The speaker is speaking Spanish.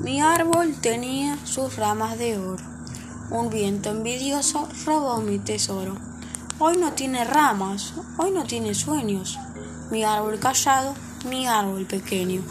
Mi árbol tenía sus ramas de oro. Un viento envidioso robó mi tesoro. Hoy no tiene ramas, hoy no tiene sueños. Mi árbol callado, mi árbol pequeño.